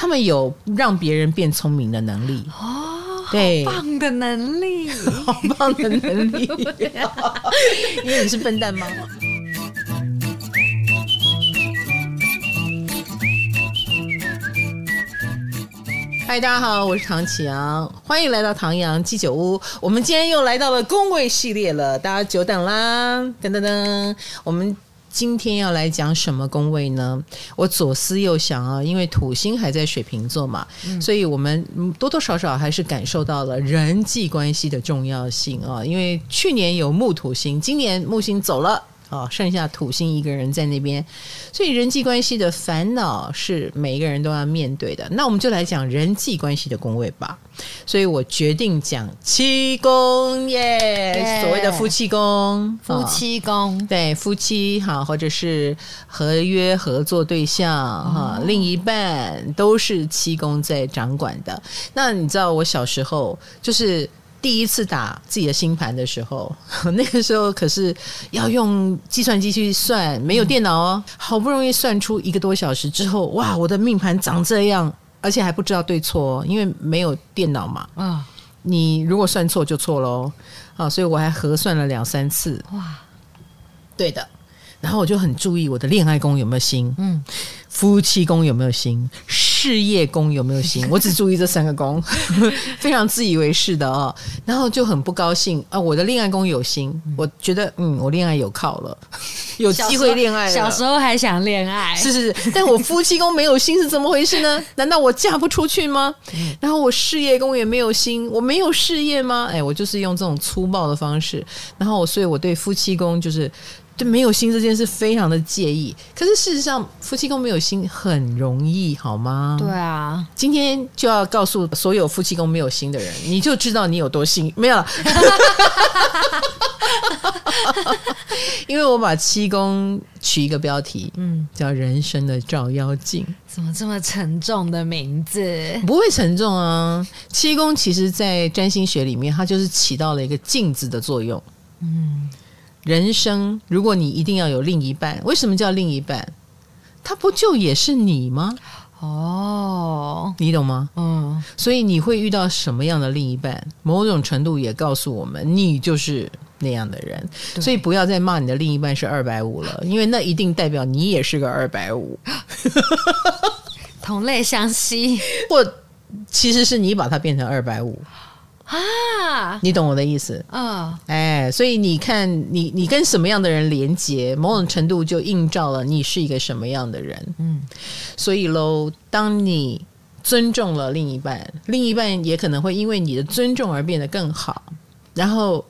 他们有让别人变聪明的能力哦，对，棒的能力，好棒的能力，因为你是笨蛋吗？嗨，大家好，我是唐启阳，欢迎来到唐阳鸡酒屋。我们今天又来到了工位系列了，大家久等啦！噔噔噔，我们今天要来讲什么宫位呢？我左思右想啊，因为土星还在水瓶座嘛，嗯、所以我们多多少少还是感受到了人际关系的重要性啊。因为去年有木土星，今年木星走了。哦，剩下土星一个人在那边，所以人际关系的烦恼是每一个人都要面对的。那我们就来讲人际关系的宫位吧。所以我决定讲七宫耶，所谓的夫妻宫，夫妻宫、哦、对夫妻哈，或者是合约合作对象哈，哦、另一半都是七宫在掌管的。那你知道我小时候就是。第一次打自己的星盘的时候，那个时候可是要用计算机去算，没有电脑哦。好不容易算出一个多小时之后，哇，我的命盘长这样，而且还不知道对错哦，因为没有电脑嘛。啊，你如果算错就错喽。啊，所以我还核算了两三次。哇，对的。然后我就很注意我的恋爱宫有没有星，嗯，夫妻宫有没有星，事业宫有没有星，我只注意这三个宫，非常自以为是的哦。然后就很不高兴啊，我的恋爱宫有星，我觉得嗯，我恋爱有靠了，有机会恋爱了。小时候还想恋爱，是是是，但我夫妻宫没有星是怎么回事呢？难道我嫁不出去吗？然后我事业宫也没有星，我没有事业吗？哎，我就是用这种粗暴的方式，然后我所以我对夫妻宫就是。就没有心这件事非常的介意，可是事实上夫妻宫没有心很容易，好吗？对啊，今天就要告诉所有夫妻宫没有心的人，你就知道你有多幸没有，因为我把七宫取一个标题，嗯，叫人生的照妖镜。怎么这么沉重的名字？不会沉重啊，七宫其实在占星学里面，它就是起到了一个镜子的作用，嗯。人生，如果你一定要有另一半，为什么叫另一半？他不就也是你吗？哦，你懂吗？嗯，所以你会遇到什么样的另一半？某种程度也告诉我们，你就是那样的人。所以不要再骂你的另一半是二百五了，因为那一定代表你也是个二百五。同类相吸，或其实是你把它变成二百五。啊，你懂我的意思？啊，哎，所以你看你，你你跟什么样的人连接，某种程度就映照了你是一个什么样的人。嗯，所以喽，当你尊重了另一半，另一半也可能会因为你的尊重而变得更好，然后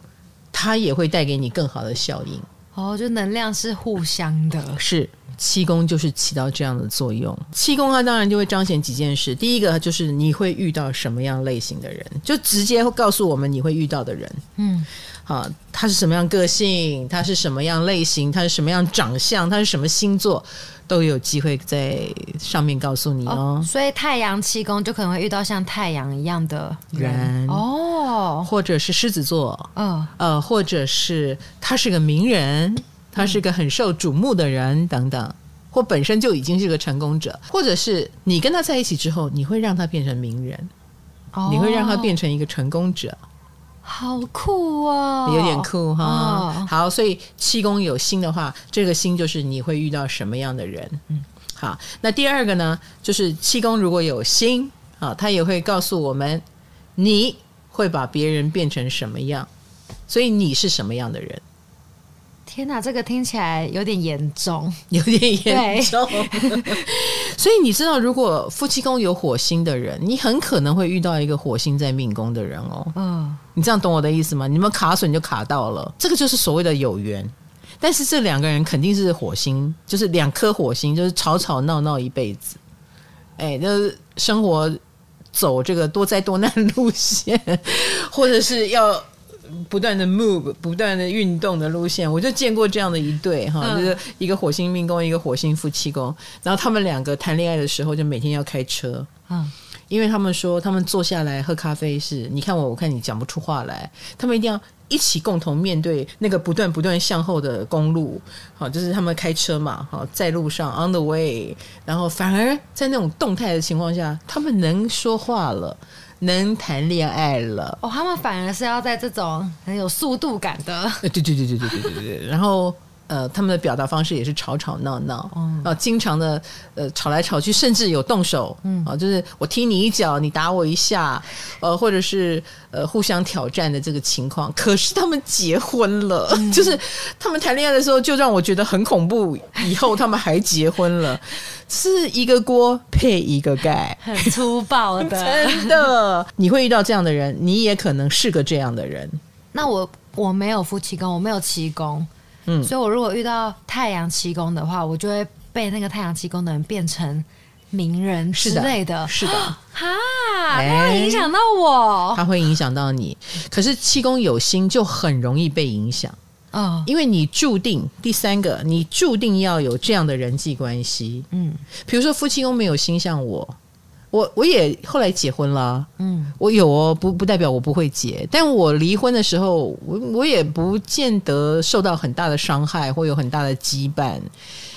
他也会带给你更好的效应。哦，就能量是互相的，是。妻宫就是起到这样的作用，七宫它当然就会彰显几件事。第一个就是你会遇到什么样类型的人，就直接会告诉我们你会遇到的人。嗯，好，他是什么样个性，他是什么样类型，他是什么样长相，他是什么星座，都有机会在上面告诉你哦。哦，所以太阳七宫就可能会遇到像太阳一样的人，人哦，或者是狮子座，嗯，呃，或者是他是个名人。他是个很受瞩目的人，等等，或本身就已经是个成功者，或者是你跟他在一起之后，你会让他变成名人，哦、你会让他变成一个成功者，好酷哦，有点酷哈。哦、好，所以七宫有星的话，这个星就是你会遇到什么样的人。嗯，好，那第二个呢，就是七宫如果有星啊，他也会告诉我们，你会把别人变成什么样，所以你是什么样的人。天哪，这个听起来有点严重，有点严重。所以你知道，如果夫妻宫有火星的人，你很可能会遇到一个火星在命宫的人哦。嗯，你这样懂我的意思吗？你们卡损就卡到了，这个就是所谓的有缘。但是这两个人肯定是火星，就是两颗火星，就是吵吵闹闹一辈子。哎，就是生活走这个多灾多难路线，或者是要。不断的 move，不断的运动的路线，我就见过这样的一对哈，嗯、就是一个火星命宫，一个火星夫妻宫，然后他们两个谈恋爱的时候就每天要开车，嗯，因为他们说他们坐下来喝咖啡是，你看我，我看你讲不出话来，他们一定要一起共同面对那个不断不断向后的公路，好，就是他们开车嘛，好，在路上 on the way，然后反而在那种动态的情况下，他们能说话了，能谈恋爱了。哦，他们反而是要在这种很有速度感的，对对对对对对对对对，然后。呃，他们的表达方式也是吵吵闹闹，啊、嗯呃，经常的呃吵来吵去，甚至有动手，嗯，啊、呃，就是我踢你一脚，你打我一下，呃，或者是呃互相挑战的这个情况。可是他们结婚了，嗯、就是他们谈恋爱的时候就让我觉得很恐怖，以后他们还结婚了，是一个锅配一个盖，很粗暴的，真的。你会遇到这样的人，你也可能是个这样的人。那我我没有夫妻宫，我没有七宫。嗯，所以，我如果遇到太阳七宫的话，我就会被那个太阳七宫的人变成名人之类的。是的，哈，他会影响到我，它会影响到你。可是七宫有心就很容易被影响，哦，因为你注定第三个，你注定要有这样的人际关系。嗯，比如说夫妻宫没有心向我。我我也后来结婚了，嗯，我有哦，不不代表我不会结，但我离婚的时候，我我也不见得受到很大的伤害或有很大的羁绊，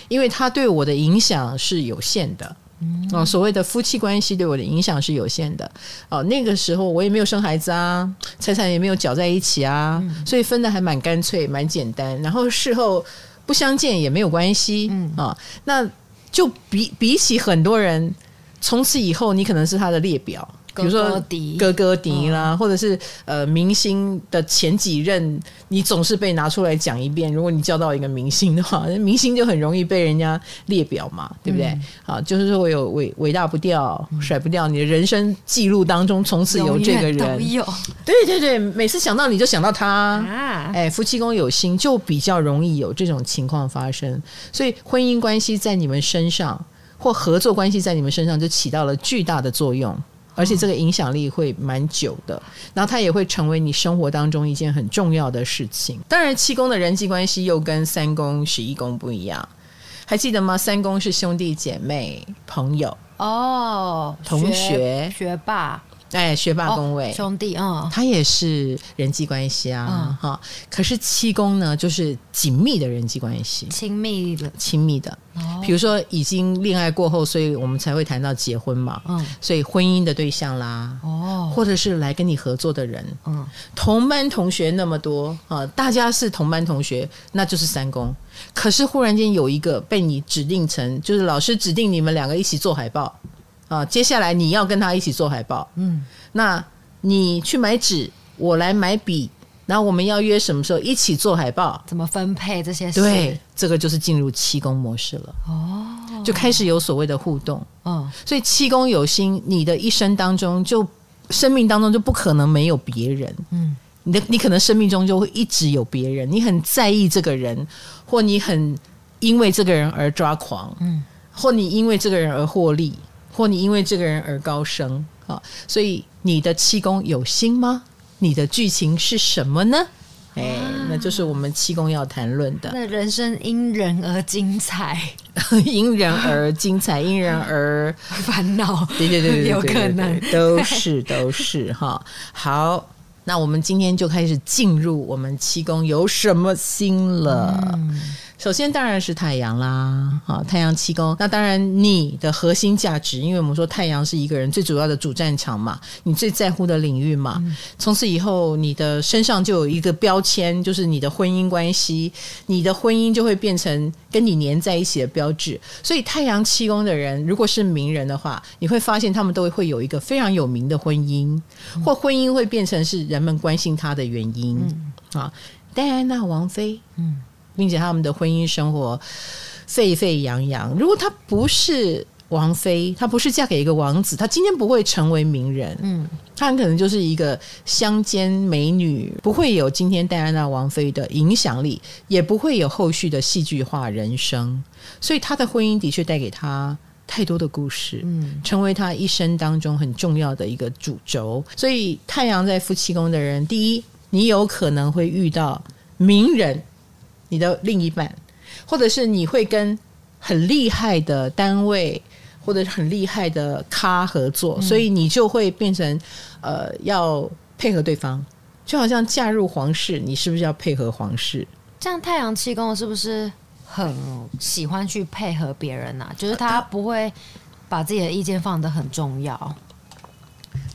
因为他对我的影响是有限的，嗯，哦，所谓的夫妻关系对我的影响是有限的，哦，那个时候我也没有生孩子啊，财产也没有搅在一起啊，嗯，所以分的还蛮干脆，蛮简单，然后事后不相见也没有关系，嗯。啊，哦，那就比比起很多人。从此以后，你可能是他的列表，比如说哥哥迪啦，或者是呃明星的前几任，你总是被拿出来讲一遍。如果你叫到一个明星的话，明星就很容易被人家列表嘛，对不对？嗯、好，就是说我有伟伟大不掉，甩不掉你的人生记录当中，从此有这个人。对对对，每次想到你就想到他。啊、哎，夫妻宫有心就比较容易有这种情况发生，所以婚姻关系在你们身上。或合作关系在你们身上就起到了巨大的作用，而且这个影响力会蛮久的。然后它也会成为你生活当中一件很重要的事情。当然，七宫的人际关系又跟三宫、十一宫不一样，还记得吗？三宫是兄弟姐妹、朋友哦，同学、学霸。哎，学霸宫位、哦、兄弟，哦，他也是人际关系啊，哈、嗯。可是七宫呢，就是紧密的人际关系，亲密的，亲密的。比如说已经恋爱过后，所以我们才会谈到结婚嘛，嗯，所以婚姻的对象啦，哦，或者是来跟你合作的人，嗯，同班同学那么多啊，大家是同班同学，那就是三公。可是忽然间有一个被你指定成，就是老师指定你们两个一起做海报。啊，接下来你要跟他一起做海报，嗯，那你去买纸，我来买笔，然后我们要约什么时候一起做海报？怎么分配这些事？对，这个就是进入七宫模式了。哦，就开始有所谓的互动。嗯，所以七宫有心，你的一生当中就生命当中就不可能没有别人。嗯，你的你可能生命中就会一直有别人，你很在意这个人，或你很因为这个人而抓狂，嗯，或你因为这个人而获利。或你因为这个人而高升啊，所以你的七宫有心吗？你的剧情是什么呢？哎，那就是我们七宫要谈论的。那人生因人而精彩，因人而精彩，因人而烦恼。对对对对，有可能都是都是哈。好，那我们今天就开始进入我们七宫有什么心了。嗯首先当然是太阳啦，啊，太阳七宫。那当然你的核心价值，因为我们说太阳是一个人最主要的主战场嘛，你最在乎的领域嘛。从此以后，你的身上就有一个标签，就是你的婚姻关系，你的婚姻就会变成跟你粘在一起的标志。所以太阳七宫的人，如果是名人的话，你会发现他们都会有一个非常有名的婚姻，或婚姻会变成是人们关心他的原因。啊，戴安娜王妃，嗯。并且他们的婚姻生活沸沸扬扬。如果她不是王妃，她不是嫁给一个王子，她今天不会成为名人。嗯，她很可能就是一个乡间美女，不会有今天戴安娜王妃的影响力，也不会有后续的戏剧化人生。所以她的婚姻的确带给她太多的故事，嗯，成为她一生当中很重要的一个主轴。所以太阳在夫妻宫的人，第一，你有可能会遇到名人。你的另一半，或者是你会跟很厉害的单位或者很厉害的咖合作，嗯、所以你就会变成呃要配合对方，就好像嫁入皇室，你是不是要配合皇室？这样太阳气功是不是很喜欢去配合别人呐、啊？就是他不会把自己的意见放得很重要。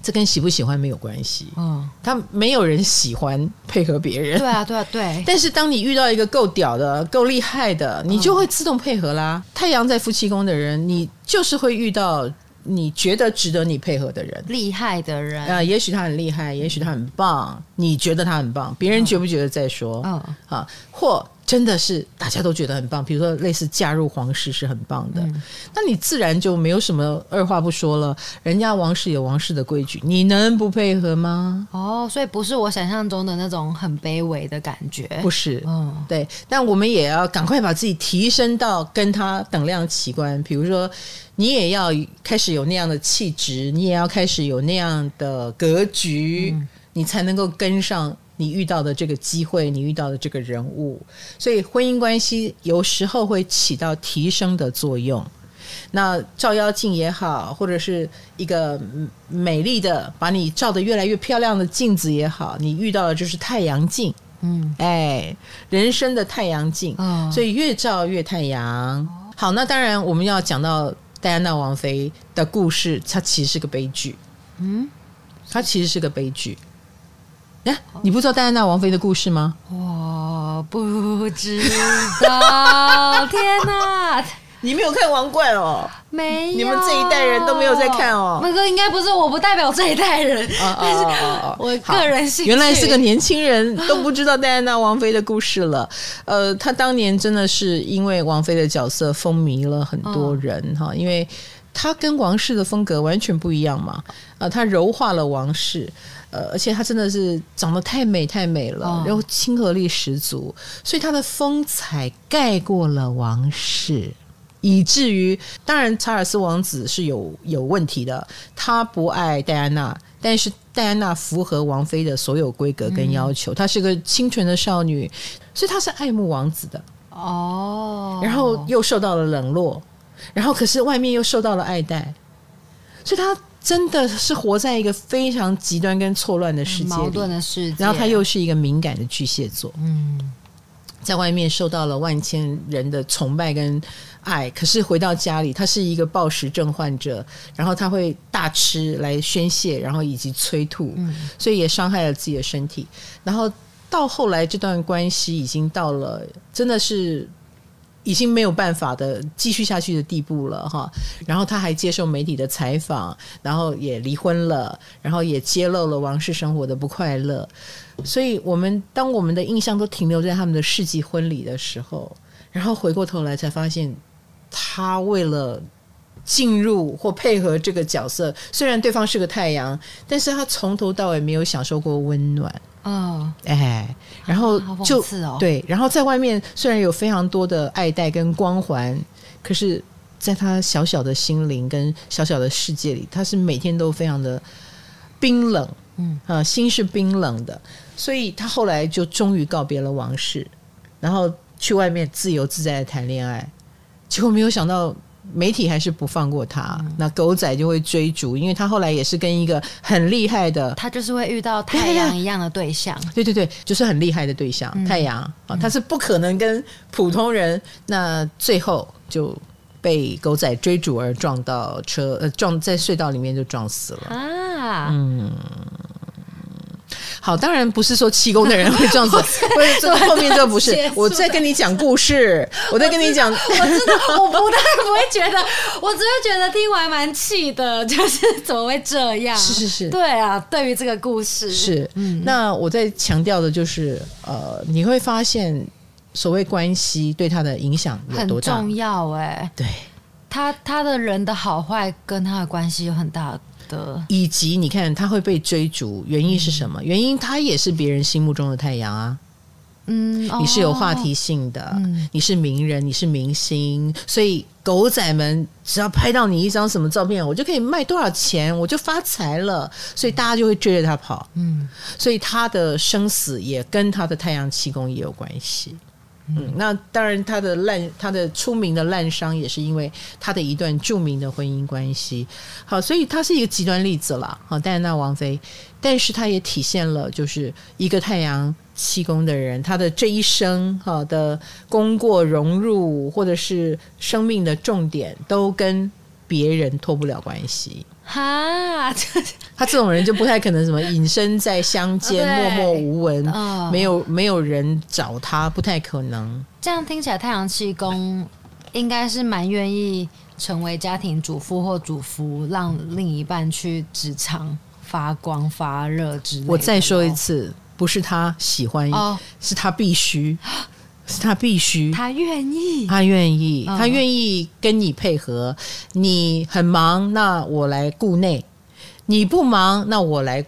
这跟喜不喜欢没有关系。嗯，他没有人喜欢配合别人。对啊，对啊，对。但是当你遇到一个够屌的、够厉害的，你就会自动配合啦。嗯、太阳在夫妻宫的人，你就是会遇到你觉得值得你配合的人，厉害的人啊、呃。也许他很厉害，也许他很棒，你觉得他很棒，别人觉不觉得再说。嗯，啊，或。真的是大家都觉得很棒，比如说类似嫁入皇室是很棒的，嗯、那你自然就没有什么二话不说了。人家王室有王室的规矩，你能不配合吗？哦，所以不是我想象中的那种很卑微的感觉，不是。嗯，对。但我们也要赶快把自己提升到跟他等量齐观。比如说，你也要开始有那样的气质，你也要开始有那样的格局，嗯、你才能够跟上。你遇到的这个机会，你遇到的这个人物，所以婚姻关系有时候会起到提升的作用。那照妖镜也好，或者是一个美丽的把你照得越来越漂亮的镜子也好，你遇到的就是太阳镜。嗯，哎，人生的太阳镜。嗯，所以越照越太阳。好，那当然我们要讲到戴安娜王妃的故事，它其实是个悲剧。嗯，它其实是个悲剧。你不知道戴安娜王妃的故事吗？我不知道。天哪！你没有看《王冠》哦？没有。你们这一代人都没有在看哦。那个应该不是，我不代表这一代人。但是 我个人兴趣。原来是个年轻人都不知道戴安娜王妃的故事了。呃，她当年真的是因为王妃的角色风靡了很多人哈，因为她跟王室的风格完全不一样嘛。呃，她柔化了王室。呃，而且她真的是长得太美太美了，哦、然后亲和力十足，所以她的风采盖过了王室，以至于当然查尔斯王子是有有问题的，他不爱戴安娜，但是戴安娜符合王妃的所有规格跟要求，她、嗯、是个清纯的少女，所以她是爱慕王子的。哦，然后又受到了冷落，然后可是外面又受到了爱戴，所以她。真的是活在一个非常极端跟错乱的世界里，矛盾的世界。然后他又是一个敏感的巨蟹座，嗯，在外面受到了万千人的崇拜跟爱，可是回到家里，他是一个暴食症患者，然后他会大吃来宣泄，然后以及催吐，嗯，所以也伤害了自己的身体。然后到后来，这段关系已经到了真的是。已经没有办法的继续下去的地步了哈，然后他还接受媒体的采访，然后也离婚了，然后也揭露了王室生活的不快乐，所以我们当我们的印象都停留在他们的世纪婚礼的时候，然后回过头来才发现，他为了进入或配合这个角色，虽然对方是个太阳，但是他从头到尾没有享受过温暖。哦，哎，然后就、哦、对，然后在外面虽然有非常多的爱戴跟光环，可是在他小小的心灵跟小小的世界里，他是每天都非常的冰冷，嗯啊，心是冰冷的，所以他后来就终于告别了王室，然后去外面自由自在的谈恋爱，结果没有想到。媒体还是不放过他，嗯、那狗仔就会追逐，因为他后来也是跟一个很厉害的，他就是会遇到太阳一样的对象，对对对，就是很厉害的对象，嗯、太阳啊，他是不可能跟普通人，嗯、那最后就被狗仔追逐而撞到车，呃，撞在隧道里面就撞死了。啊，嗯。好，当然不是说气功的人会这样子，不是 这后面这不是。我在跟你讲故事，我在跟你讲。我知道，我不但不会觉得，我只会觉得听完蛮气的，就是怎么会这样？是是是，对啊，对于这个故事是，嗯。那我在强调的就是，呃，你会发现所谓关系对他的影响有多大？很重要哎、欸，对，他他的人的好坏跟他的关系有很大的。以及你看他会被追逐，原因是什么？原因他也是别人心目中的太阳啊。嗯，你是有话题性的，嗯、你是名人，你是明星，所以狗仔们只要拍到你一张什么照片，我就可以卖多少钱，我就发财了，所以大家就会追着他跑。嗯，所以他的生死也跟他的太阳气功也有关系。嗯，那当然他的烂，他的出名的烂伤也是因为他的一段著名的婚姻关系。好，所以他是一个极端例子了。好，戴安娜王妃，但是他也体现了就是一个太阳七宫的人，他的这一生好的功过融入，或者是生命的重点，都跟别人脱不了关系。哈，他这种人就不太可能什么隐身在乡间，默默无闻，哦、没有没有人找他，不太可能。这样听起来，太阳气功应该是蛮愿意成为家庭主妇或主夫，让另一半去职场发光发热之类的。我再说一次，不是他喜欢，哦、是他必须。是他必须，他愿意，他愿意，他愿意跟你配合。你很忙，那我来顾内；你不忙，那我来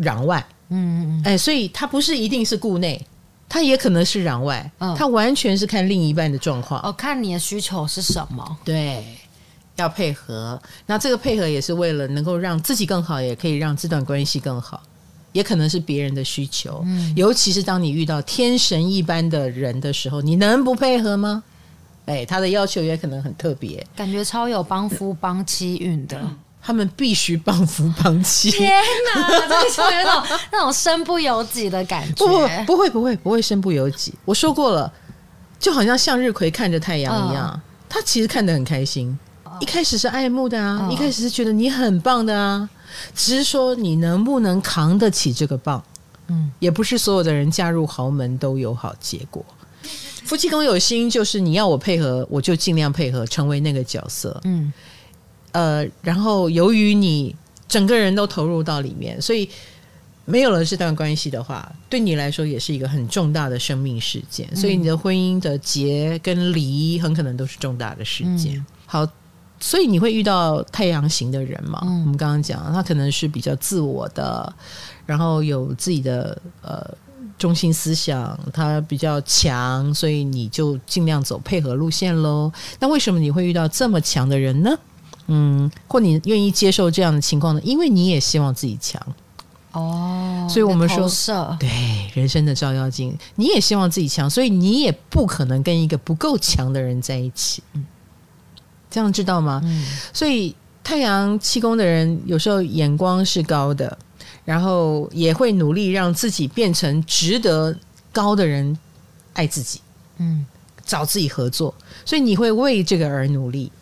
攘外。嗯嗯，哎，所以他不是一定是顾内，他也可能是攘外。嗯，他完全是看另一半的状况。哦，看你的需求是什么？对，要配合。那这个配合也是为了能够让自己更好，也可以让这段关系更好。也可能是别人的需求，嗯，尤其是当你遇到天神一般的人的时候，你能不配合吗？哎，他的要求也可能很特别，感觉超有帮夫帮妻运的，他们必须帮夫帮妻。天哪，这个是有那种那种身不由己的感觉。不不，不会不会不会身不由己。我说过了，就好像向日葵看着太阳一样，他、哦、其实看得很开心。一开始是爱慕的啊，哦、一开始是觉得你很棒的啊。只是说你能不能扛得起这个棒，嗯，也不是所有的人嫁入豪门都有好结果。夫妻宫有心，就是你要我配合，我就尽量配合，成为那个角色，嗯，呃，然后由于你整个人都投入到里面，所以没有了这段关系的话，对你来说也是一个很重大的生命事件。所以你的婚姻的结跟离很可能都是重大的事件。嗯、好。所以你会遇到太阳型的人嘛？嗯、我们刚刚讲，他可能是比较自我的，然后有自己的呃中心思想，他比较强，所以你就尽量走配合路线喽。那为什么你会遇到这么强的人呢？嗯，或你愿意接受这样的情况呢？因为你也希望自己强哦。所以我们说，对人生的照妖镜，你也希望自己强，所以你也不可能跟一个不够强的人在一起。嗯。这样知道吗？嗯，所以太阳气功的人有时候眼光是高的，然后也会努力让自己变成值得高的人爱自己，嗯，找自己合作，所以你会为这个而努力。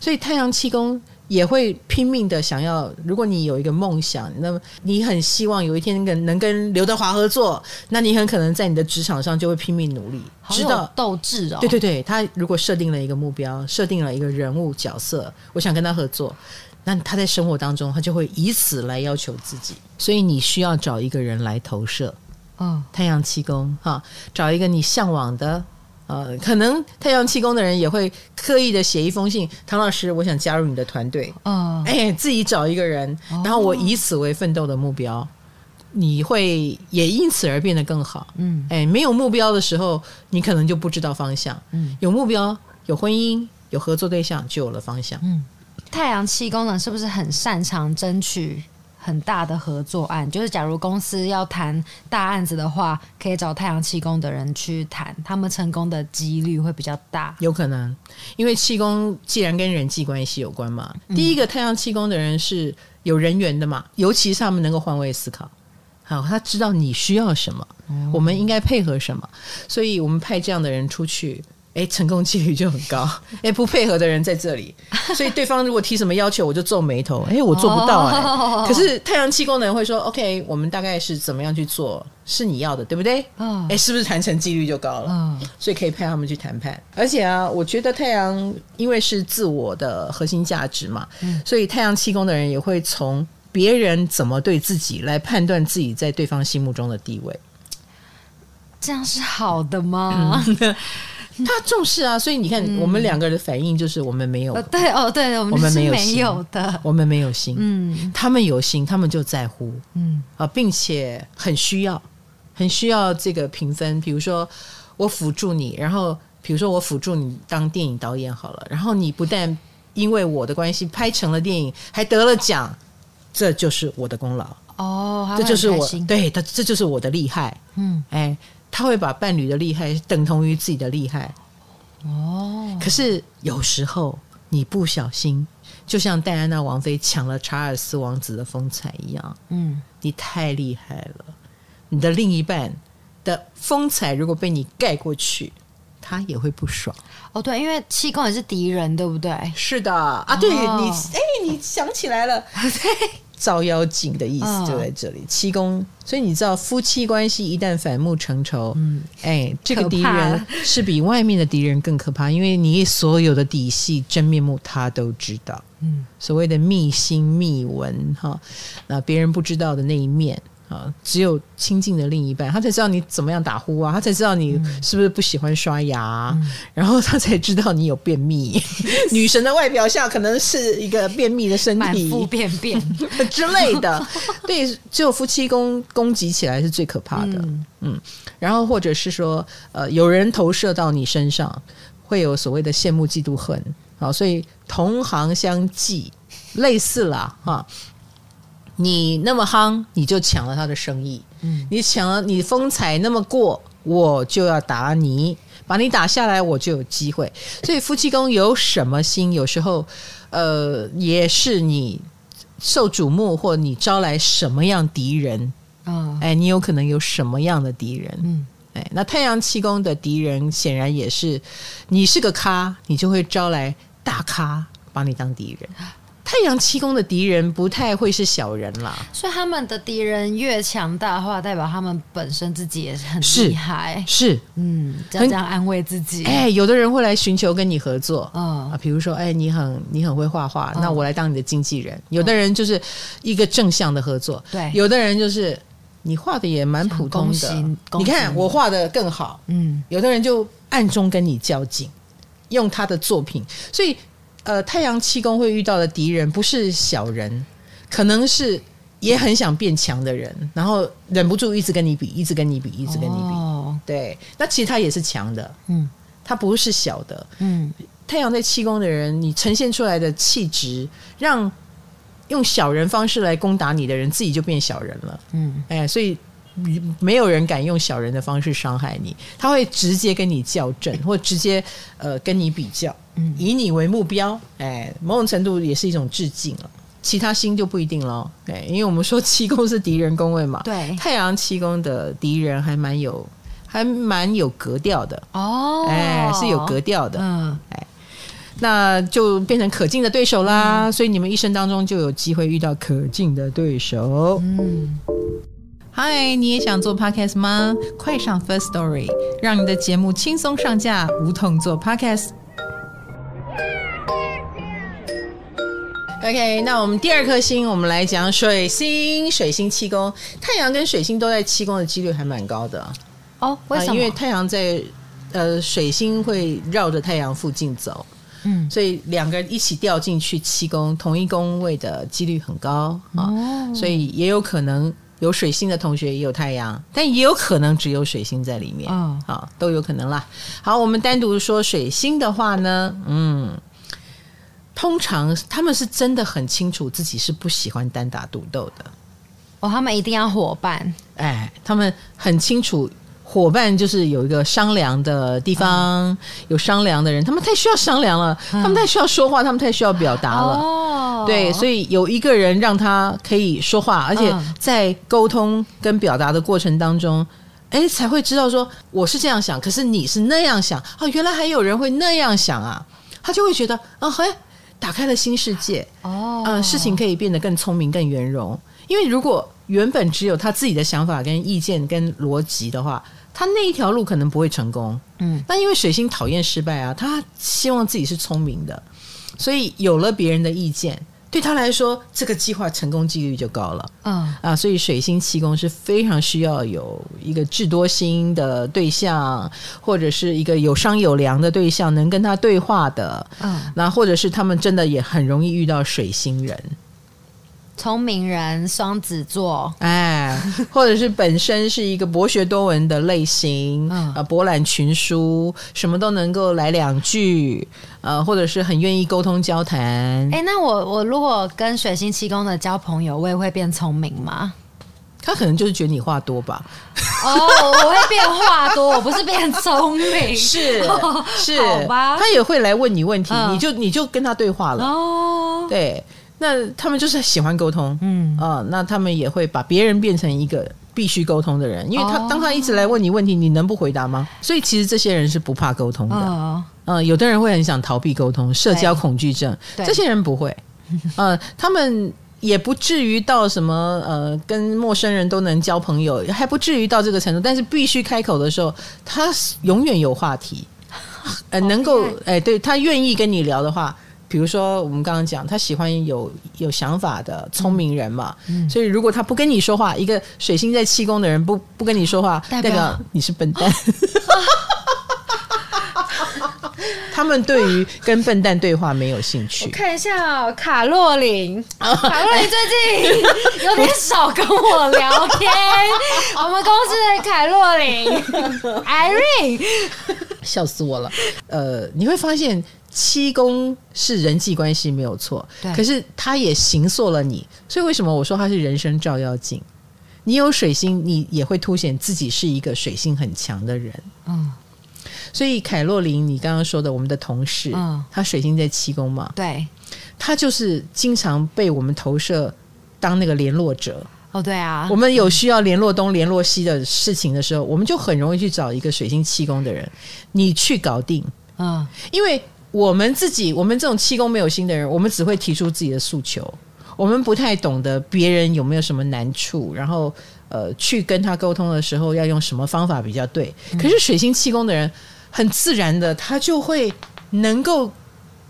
所以太阳七宫。也会拼命的想要，如果你有一个梦想，那么你很希望有一天跟能跟刘德华合作，那你很可能在你的职场上就会拼命努力，知道斗志哦。对对对，他如果设定了一个目标，设定了一个人物角色，我想跟他合作，那他在生活当中他就会以此来要求自己，所以你需要找一个人来投射。哦，太阳七宫哈，找一个你向往的。呃，可能太阳气功的人也会刻意的写一封信，唐老师，我想加入你的团队。哦，哎，自己找一个人，哦、然后我以此为奋斗的目标，你会也因此而变得更好。嗯，哎，没有目标的时候，你可能就不知道方向。嗯，有目标，有婚姻，有合作对象，就有了方向。嗯，太阳气功呢，是不是很擅长争取？很大的合作案，就是假如公司要谈大案子的话，可以找太阳气功的人去谈，他们成功的几率会比较大。有可能，因为气功既然跟人际关系有关嘛，嗯、第一个太阳气功的人是有人缘的嘛，尤其是他们能够换位思考，好，他知道你需要什么，嗯、我们应该配合什么，所以我们派这样的人出去。哎，成功几率就很高。哎，不配合的人在这里，所以对方如果提什么要求，我就皱眉头。哎，我做不到哎。可是太阳气功的人会说：“OK，我们大概是怎么样去做？是你要的，对不对？”哎，是不是谈成几率就高了？所以可以派他们去谈判。而且啊，我觉得太阳因为是自我的核心价值嘛，所以太阳气功的人也会从别人怎么对自己来判断自己在对方心目中的地位。这样是好的吗？他重视啊，所以你看，我们两个人的反应就是我们没有。嗯、对哦，对，我们是没有的，我们没有心。嗯，他们有心，他们就在乎。嗯啊，并且很需要，很需要这个评分。比如说，我辅助你，然后比如说我辅助你当电影导演好了，然后你不但因为我的关系拍成了电影，还得了奖，这就是我的功劳。哦，这就是我对他，这就是我的厉害。嗯，哎。他会把伴侣的厉害等同于自己的厉害。哦，可是有时候你不小心，就像戴安娜王妃抢了查尔斯王子的风采一样，嗯，你太厉害了，你的另一半的风采如果被你盖过去，他也会不爽。哦，对，因为七宫也是敌人，对不对？是的啊，对、哦、你，哎，你想起来了，对，照妖镜的意思就在这里。哦、七宫，所以你知道，夫妻关系一旦反目成仇，嗯，哎，这个敌人是比外面的敌人更可怕，因为你所有的底细、真面目他都知道。嗯，所谓的秘心、秘闻，哈，那别人不知道的那一面。啊，只有亲近的另一半，他才知道你怎么样打呼啊，他才知道你是不是不喜欢刷牙，嗯、然后他才知道你有便秘。嗯、女神的外表下可能是一个便秘的身体，满腹便便 之类的。对，只有夫妻攻攻击起来是最可怕的。嗯，嗯，然后或者是说，呃，有人投射到你身上，会有所谓的羡慕、嫉妒、恨。好，所以同行相忌，类似啦，哈。你那么夯，你就抢了他的生意。嗯，你抢了，你风采那么过，我就要打你，把你打下来，我就有机会。所以夫妻宫有什么心，有时候，呃，也是你受瞩目，或你招来什么样敌人。哦，哎，你有可能有什么样的敌人？嗯，哎，那太阳七宫的敌人，显然也是你是个咖，你就会招来大咖把你当敌人。太阳七宫的敌人不太会是小人啦，所以他们的敌人越强大的话，代表他们本身自己也是很厉害。是，是嗯，这样这样安慰自己。哎，有的人会来寻求跟你合作，嗯。啊，比如说，哎，你很你很会画画，那我来当你的经纪人。有的人就是一个正向的合作，对，有的人就是你画的也蛮普通的，你看我画的更好，嗯，有的人就暗中跟你较劲，用他的作品，所以。呃，太阳七宫会遇到的敌人不是小人，可能是也很想变强的人，然后忍不住一直跟你比，一直跟你比，一直跟你比。哦，对，那其实他也是强的，嗯，他不是小的，嗯。太阳在七宫的人，你呈现出来的气质，让用小人方式来攻打你的人，自己就变小人了，嗯。哎，所以没有人敢用小人的方式伤害你，他会直接跟你较真，或直接呃跟你比较。以你为目标，哎，某种程度也是一种致敬了。其他星就不一定了，哎，因为我们说七宫是敌人宫位嘛，对，太阳七宫的敌人还蛮有，还蛮有格调的哦，哎，是有格调的，嗯，哎，那就变成可敬的对手啦。嗯，所以你们一生当中就有机会遇到可敬的对手。嗯，嗨，你也想做 Podcast 吗？快上 First Story，让你的节目轻松上架，无痛做 Podcast。OK，那我们第二颗星，我们来讲水星。水星七宫，太阳跟水星都在七宫的几率还蛮高的哦。为什么？因为太阳在呃，水星会绕着太阳附近走，嗯，所以两个人一起掉进去七宫，同一宫位的几率很高啊。哦，所以也有可能有水星的同学也有太阳，但也有可能只有水星在里面啊，哦，都有可能啦。好，我们单独说水星的话呢，嗯。通常他们是真的很清楚自己是不喜欢单打独斗的哦，他们一定要伙伴。哎，他们很清楚伙伴就是有一个商量的地方，嗯、有商量的人，他们太需要商量了，嗯、他们太需要说话，他们太需要表达了。哦，对，所以有一个人让他可以说话，而且在沟通跟表达的过程当中，哎、嗯，才会知道说我是这样想，可是你是那样想哦，原来还有人会那样想啊，他就会觉得啊，嘿、哦。打开了新世界哦，呃，事情可以变得更聪明、更圆融。因为如果原本只有他自己的想法、跟意见、跟逻辑的话，他那一条路可能不会成功。嗯，但因为水星讨厌失败啊，他希望自己是聪明的，所以有了别人的意见。对他来说，这个计划成功几率就高了。嗯啊，所以水星七宫是非常需要有一个智多星的对象，或者是一个有商有量的对象，能跟他对话的。嗯，那或者是他们真的也很容易遇到水星人。聪明人，双子座，哎，或者是本身是一个博学多闻的类型，啊、嗯，博览群书，什么都能够来两句，呃，或者是很愿意沟通交谈。哎，那我我如果跟水星七宫的交朋友，我也会变聪明吗？他可能就是觉得你话多吧。哦，我会变话多，我不是变聪明，是是，好吧？他也会来问你问题，你就你就跟他对话了哦。对，那他们就是喜欢沟通，嗯。啊，那他们也会把别人变成一个必须沟通的人，因为他当他一直来问你问题，你能不回答吗？所以其实这些人是不怕沟通的，嗯，有的人会很想逃避沟通，社交恐惧症，这些人不会，呃，他们。也不至于到什么呃，跟陌生人都能交朋友，还不至于到这个程度。但是必须开口的时候，他永远有话题，呃，能够哎、欸，对他愿意跟你聊的话，比如说我们刚刚讲，他喜欢有有想法的聪明人嘛，嗯、所以如果他不跟你说话，一个水星在七宫的人不不跟你说话，代表你是笨蛋。他们对于跟笨蛋对话没有兴趣。我看一下、哦、卡洛琳，卡洛琳最近有点少跟我聊天。我们公司的卡洛琳，Irene，笑死我了。呃，你会发现七宫是人际关系没有错，可是他也形塑了你。所以为什么我说他是人生照妖镜？你有水星，你也会凸显自己是一个水星很强的人。嗯。所以凯洛琳，你刚刚说的我们的同事，嗯，他水星在七宫嘛，对，他就是经常被我们投射当那个联络者。哦，对啊，我们有需要联络东联络西的事情的时候，我们就很容易去找一个水星七宫的人，你去搞定。嗯，因为我们自己，我们这种气功没有心的人，我们只会提出自己的诉求，我们不太懂得别人有没有什么难处，然后呃，去跟他沟通的时候要用什么方法比较对。可是水星气功的人。很自然的，他就会能够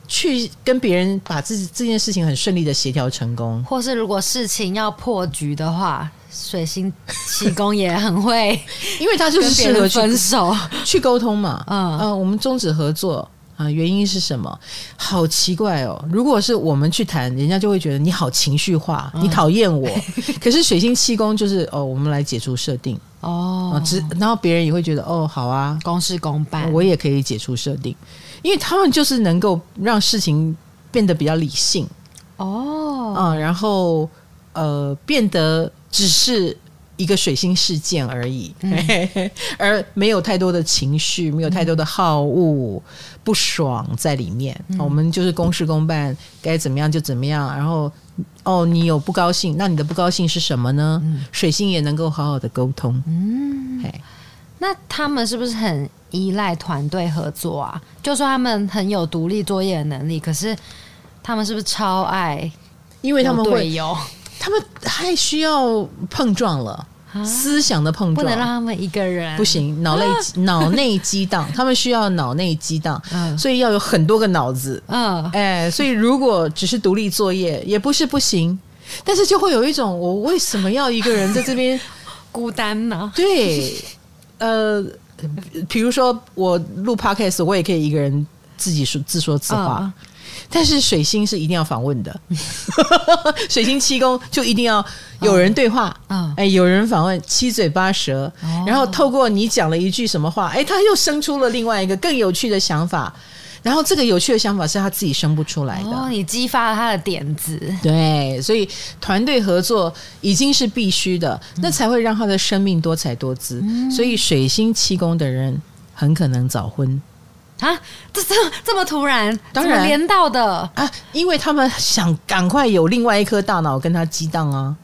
去跟别人把自己这件事情很顺利的协调成功，或是如果事情要破局的话，水星气功也很会，因为他就是适合分手去沟通嘛。嗯嗯、呃，我们终止合作啊、呃，原因是什么？好奇怪哦！如果是我们去谈，人家就会觉得你好情绪化，你讨厌我。嗯、可是水星七宫就是哦，我们来解除设定。哦，只然后别人也会觉得哦，好啊，公事公办，我也可以解除设定，因为他们就是能够让事情变得比较理性哦，啊、嗯，然后呃，变得只是一个水星事件而已，嗯、而没有太多的情绪，没有太多的好恶、嗯、不爽在里面。嗯、我们就是公事公办，该怎么样就怎么样，然后。哦，你有不高兴，那你的不高兴是什么呢？嗯、水星也能够好好的沟通。嗯，嘿那他们是不是很依赖团队合作啊？就说他们很有独立作业的能力，可是他们是不是超爱？因为他们会有，他们太需要碰撞了。思想的碰撞，不能让他们一个人。不行，脑内脑内激荡，他们需要脑内激荡，嗯，所以要有很多个脑子，嗯，哎，所以如果只是独立作业也不是不行，但是就会有一种我为什么要一个人在这边？孤单呢？对，呃，比如说我录 podcast，我也可以一个人自己说自说自话。嗯但是水星是一定要访问的，水星七宫就一定要有人对话，嗯，哎，有人访问，七嘴八舌，然后透过你讲了一句什么话，哎，他又生出了另外一个更有趣的想法，然后这个有趣的想法是他自己生不出来的，哦，你激发了他的点子，对，所以团队合作已经是必须的，那才会让他的生命多彩多姿。所以水星七宫的人很可能早婚。啊，这这这么突然，当然连到的？啊，因为他们想赶快有另外一颗大脑跟他激荡啊，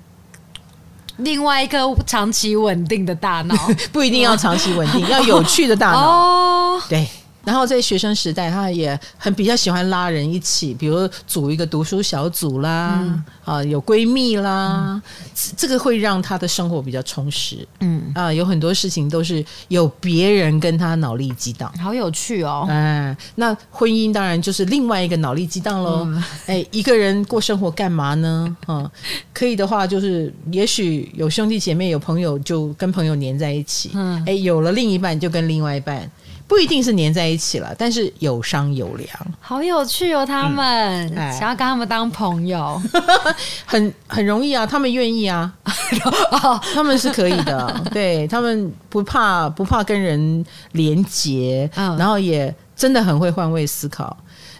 另外一颗长期稳定的大脑，不一定要长期稳定，要有趣的大脑哦，对。然后在学生时代，他也很比较喜欢拉人一起，比如组一个读书小组啦，嗯、啊，有闺蜜啦，嗯、这个会让他的生活比较充实。嗯啊，有很多事情都是有别人跟他脑力激荡，好有趣哦。哎，那婚姻当然就是另外一个脑力激荡喽。嗯、哎，一个人过生活干嘛呢？啊，可以的话就是，也许有兄弟姐妹、有朋友，就跟朋友黏在一起。嗯，哎，有了另一半，就跟另外一半。不一定是粘在一起了，但是有商有量，好有趣哦！他们、嗯哎、想要跟他们当朋友，很很容易啊，他们愿意啊，他们是可以的，对，他们不怕不怕跟人连结，嗯、然后也真的很会换位思考，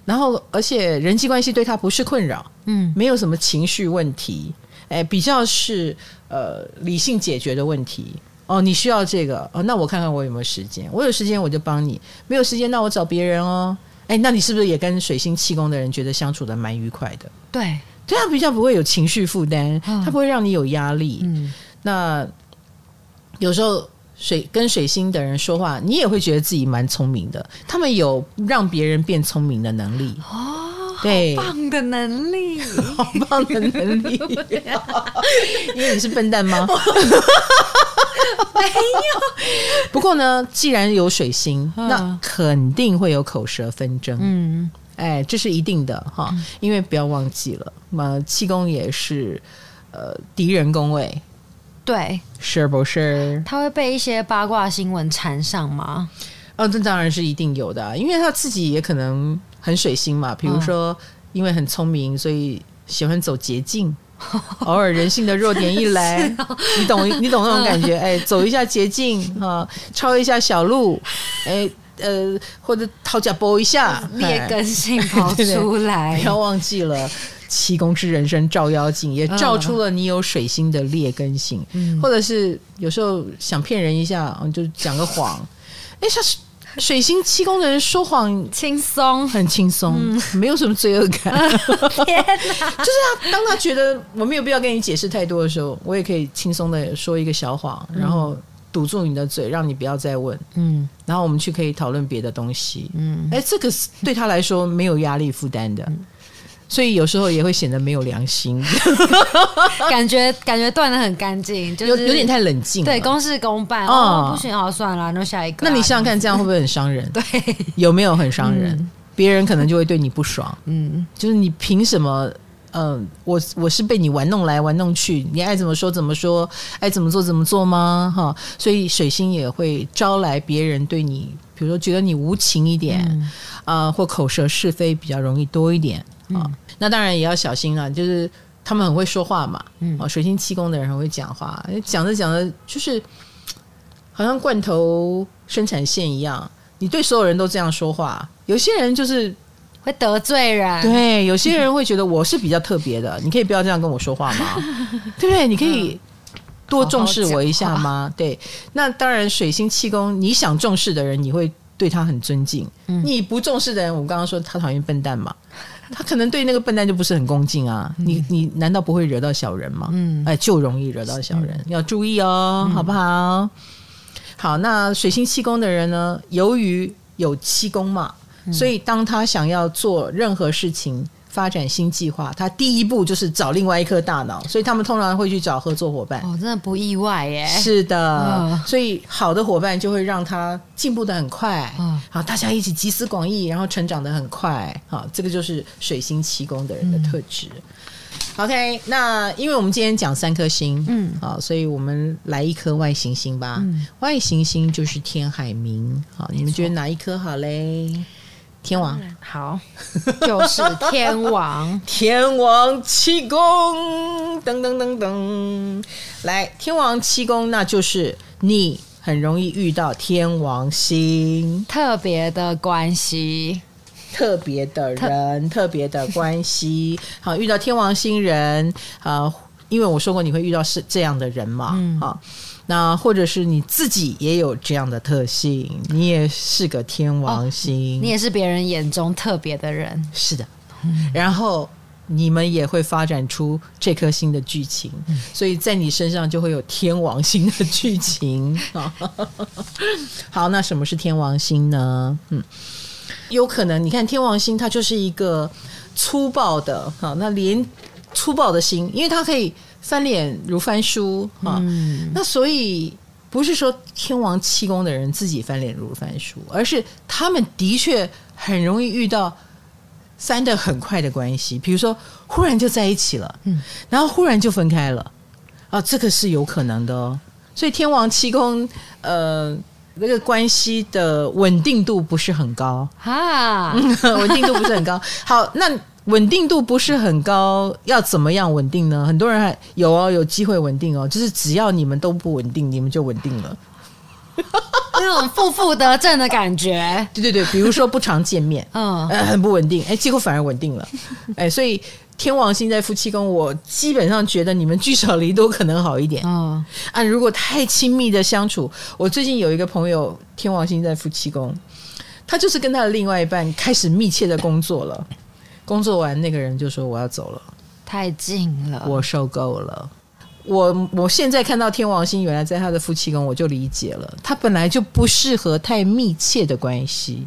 然后而且人际关系对他不是困扰，嗯，没有什么情绪问题，哎，比较是呃理性解决的问题。哦，你需要这个哦，那我看看我有没有时间。我有时间我就帮你，没有时间那我找别人哦。哎，那你是不是也跟水星气功的人觉得相处的蛮愉快的？对，这样比较不会有情绪负担，他不会让你有压力。嗯，那有时候水跟水星的人说话，你也会觉得自己蛮聪明的。他们有让别人变聪明的能力哦。对，棒的能力，好棒的能力 因为你是笨蛋吗？没有。不过呢，既然有水星，那肯定会有口舌纷争。嗯，哎，这是一定的哈。因为不要忘记了，那气宫也是呃敌人宫位，对，是不是？他会被一些八卦新闻缠上吗？哦，这当然是一定有的，因为他自己也可能。很水星嘛，比如说，因为很聪明，所以喜欢走捷径。偶尔人性的弱点一来，哦、你懂你懂那种感觉？哎，走一下捷径哈，抄一下小路，哎呃，或者讨价波一下，劣根性跑出来。不要忘记了，七宫之人生照妖镜，也照出了你有水星的劣根性，嗯、或者是有时候想骗人一下，就讲个谎。哎，像是。水星七宫的人说谎轻松，很轻松，嗯、没有什么罪恶感。天哪！就是他，当他觉得我没有必要跟你解释太多的时候，我也可以轻松的说一个小谎，嗯、然后堵住你的嘴，让你不要再问。嗯，然后我们去可以讨论别的东西。嗯，哎，这个是对他来说没有压力负担的。嗯所以有时候也会显得没有良心，感觉感觉断的很干净，就是、有有点太冷静。对，公事公办哦，不行，好算了，那下一个、啊。那你想想看，这样会不会很伤人？对，有没有很伤人？别、嗯、人可能就会对你不爽。嗯，就是你凭什么？嗯、呃，我我是被你玩弄来玩弄去，你爱怎么说怎么说，爱怎么做怎么做吗？哈，所以水星也会招来别人对你，比如说觉得你无情一点，啊、嗯呃，或口舌是非比较容易多一点啊。嗯那当然也要小心了，就是他们很会说话嘛，嗯，水星七宫的人很会讲话，讲着讲着就是好像罐头生产线一样，你对所有人都这样说话，有些人就是会得罪人，对，有些人会觉得我是比较特别的，你可以不要这样跟我说话吗？对 不对？你可以多重视我一下吗？好好对，那当然水星七宫，你想重视的人，你会对他很尊敬；嗯、你不重视的人，我刚刚说他讨厌笨蛋嘛。他可能对那个笨蛋就不是很恭敬啊！嗯、你你难道不会惹到小人吗？嗯，哎，就容易惹到小人，要注意哦，嗯、好不好？好，那水星七宫的人呢？由于有七宫嘛，嗯、所以当他想要做任何事情。发展新计划，他第一步就是找另外一颗大脑，所以他们通常会去找合作伙伴。哦，真的不意外耶。是的，哦、所以好的伙伴就会让他进步的很快。嗯、哦，好，大家一起集思广益，然后成长的很快。好，这个就是水星七宫的人的特质。嗯、OK，那因为我们今天讲三颗星，嗯，好，所以我们来一颗外行星吧。嗯、外行星就是天海明。好，你们觉得哪一颗好嘞？天王。好，就是天王，天王七宫，噔噔噔噔，来，天王七宫，那就是你很容易遇到天王星，特别的关系，特别的人，特别的关系。好，遇到天王星人啊，因为我说过你会遇到是这样的人嘛，嗯，好。那或者是你自己也有这样的特性，你也是个天王星，哦、你也是别人眼中特别的人，是的。嗯、然后你们也会发展出这颗星的剧情，嗯、所以在你身上就会有天王星的剧情。好，那什么是天王星呢？嗯，有可能你看天王星，它就是一个粗暴的，好，那连粗暴的心，因为它可以。翻脸如翻书啊，嗯、那所以不是说天王七宫的人自己翻脸如翻书，而是他们的确很容易遇到翻的很快的关系，比如说忽然就在一起了，嗯，然后忽然就分开了，啊，这个是有可能的哦。所以天王七宫，呃，那个关系的稳定度不是很高哈，稳定度不是很高。好，那。稳定度不是很高，要怎么样稳定呢？很多人还有哦，有机会稳定哦，就是只要你们都不稳定，你们就稳定了，那种负负得正的感觉。对对对，比如说不常见面，嗯，呃，很不稳定，哎，结果反而稳定了，哎，所以天王星在夫妻宫，我基本上觉得你们聚少离多可能好一点。嗯啊，如果太亲密的相处，我最近有一个朋友天王星在夫妻宫，他就是跟他的另外一半开始密切的工作了。工作完，那个人就说我要走了，太近了，我受够了。我我现在看到天王星原来在他的夫妻宫，我就理解了，他本来就不适合太密切的关系。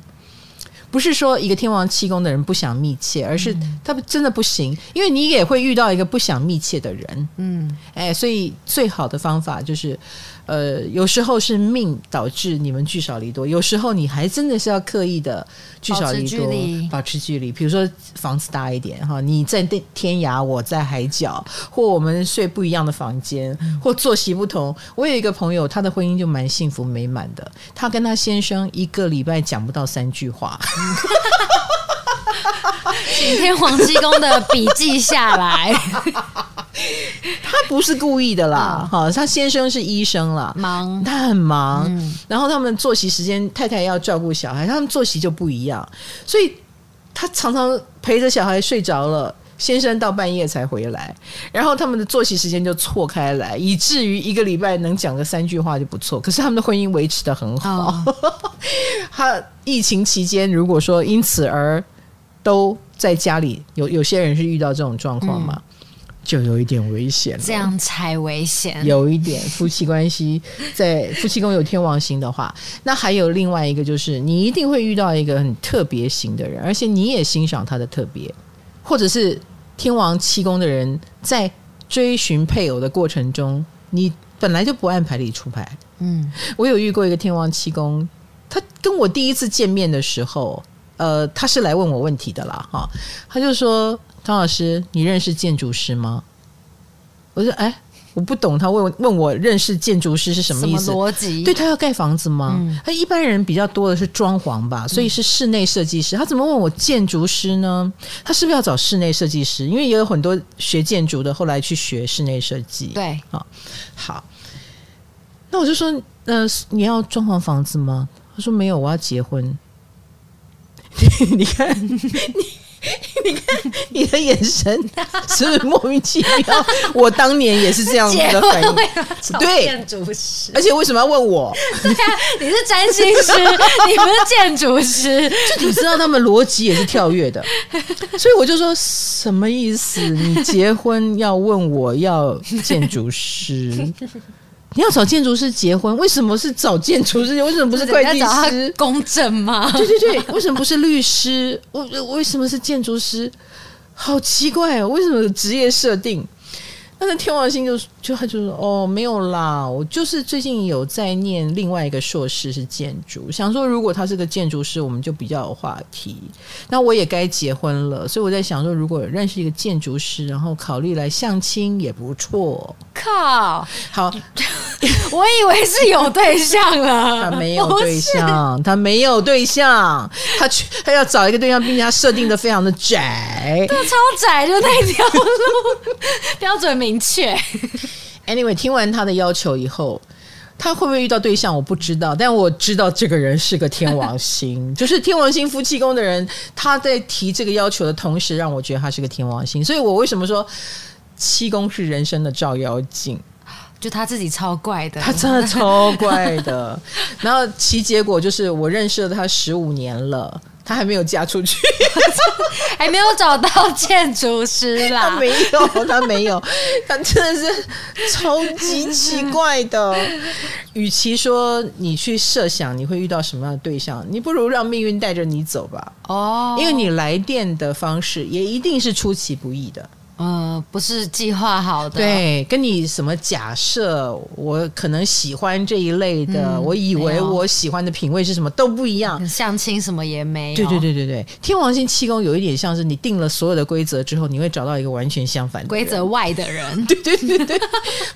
不是说一个天王七宫的人不想密切，而是他真的不行，因为你也会遇到一个不想密切的人。嗯，哎，所以最好的方法就是。呃，有时候是命导致你们聚少离多，有时候你还真的是要刻意的聚少离多，保持距离。比如说房子大一点哈，你在天涯，我在海角，或我们睡不一样的房间，或作息不同。我有一个朋友，他的婚姻就蛮幸福美满的，他跟他先生一个礼拜讲不到三句话。请天黄七公的笔记下来。他不是故意的啦，哈、嗯，他先生是医生啦，忙，他很忙，嗯、然后他们作息时间，太太要照顾小孩，他们作息就不一样，所以他常常陪着小孩睡着了，先生到半夜才回来，然后他们的作息时间就错开来，以至于一个礼拜能讲个三句话就不错，可是他们的婚姻维持的很好。哦、他疫情期间，如果说因此而都在家里，有有些人是遇到这种状况嘛？嗯就有一点危险了，这样才危险。有一点夫妻关系，在 夫妻宫有天王星的话，那还有另外一个，就是你一定会遇到一个很特别型的人，而且你也欣赏他的特别，或者是天王七宫的人在追寻配偶的过程中，你本来就不按牌理出牌。嗯，我有遇过一个天王七宫，他跟我第一次见面的时候，呃，他是来问我问题的啦，哈，他就说。张老师，你认识建筑师吗？我说，哎，我不懂。他问问我认识建筑师是什么意思？逻辑？对，他要盖房子吗？他、嗯、一般人比较多的是装潢吧，所以是室内设计师。他怎么问我建筑师呢？他是不是要找室内设计师？因为也有很多学建筑的后来去学室内设计。对，好，好。那我就说，呃，你要装潢房子吗？他说没有，我要结婚。你看你。你看你的眼神是不是莫名其妙？我当年也是这样子的 反应。对，建筑师，而且为什么要问我？对啊，你是占星师，你不是建筑师，就你知道他们逻辑也是跳跃的，所以我就说什么意思？你结婚要问我要建筑师？你要找建筑师结婚，为什么是找建筑师？为什么不是会计师？公证吗？对对对，为什么不是律师？为为什么是建筑师？好奇怪哦，为什么职业设定？但是天王星就就他就说哦，没有啦，我就是最近有在念另外一个硕士是建筑，想说如果他是个建筑师，我们就比较有话题。那我也该结婚了，所以我在想说，如果认识一个建筑师，然后考虑来相亲也不错。靠，好，我以为是有对象了，他没有对象，他没有对象，他去他要找一个对象，并且他设定的非常的窄，对，超窄，就那条路。标准明确。Anyway，听完他的要求以后，他会不会遇到对象我不知道，但我知道这个人是个天王星，就是天王星夫妻宫的人，他在提这个要求的同时，让我觉得他是个天王星，所以我为什么说七宫是人生的照妖镜？就他自己超怪的，他真的超怪的。然后其结果就是，我认识了他十五年了。她还没有嫁出去，还没有找到建筑师啦。她没有，她没有，她真的是超级奇怪的。与其说你去设想你会遇到什么样的对象，你不如让命运带着你走吧。哦，因为你来电的方式也一定是出其不意的。呃，不是计划好的，对，跟你什么假设，我可能喜欢这一类的，嗯、我以为我喜欢的品味是什么都不一样，相亲什么也没有。对对对对对，天王星气功有一点像是你定了所有的规则之后，你会找到一个完全相反的规则外的人。对对对对，